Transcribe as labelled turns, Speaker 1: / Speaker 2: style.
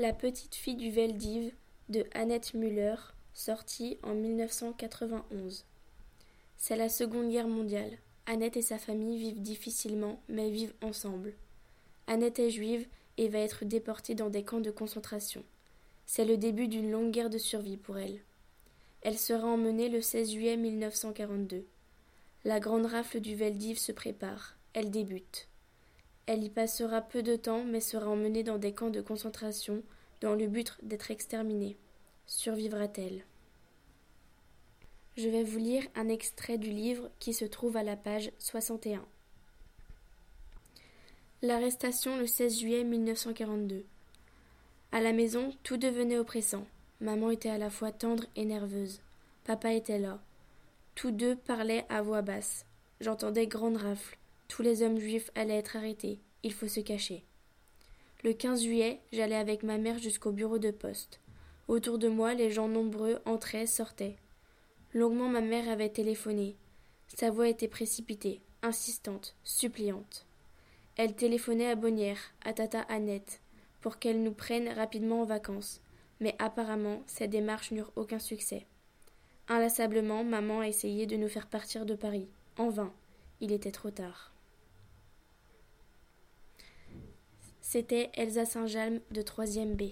Speaker 1: La petite fille du Veldiv de Annette Müller, sortie en 1991. C'est la Seconde Guerre mondiale. Annette et sa famille vivent difficilement, mais vivent ensemble. Annette est juive et va être déportée dans des camps de concentration. C'est le début d'une longue guerre de survie pour elle. Elle sera emmenée le 16 juillet 1942. La grande rafle du Veldiv se prépare. Elle débute. Elle y passera peu de temps, mais sera emmenée dans des camps de concentration dans le but d'être exterminée. Survivra-t-elle? Je vais vous lire un extrait du livre qui se trouve à la page 61. L'arrestation le 16 juillet 1942. À la maison, tout devenait oppressant. Maman était à la fois tendre et nerveuse. Papa était là. Tous deux parlaient à voix basse. J'entendais grande rafle. Tous les hommes juifs allaient être arrêtés. Il faut se cacher. Le 15 juillet, j'allais avec ma mère jusqu'au bureau de poste. Autour de moi, les gens nombreux entraient, sortaient. Longuement, ma mère avait téléphoné. Sa voix était précipitée, insistante, suppliante. Elle téléphonait à Bonnière, à Tata Annette, pour qu'elle nous prenne rapidement en vacances. Mais apparemment, ces démarches n'eurent aucun succès. Inlassablement, maman a essayé de nous faire partir de Paris. En vain. Il était trop tard. C'était Elsa Saint-Jalm de 3 B.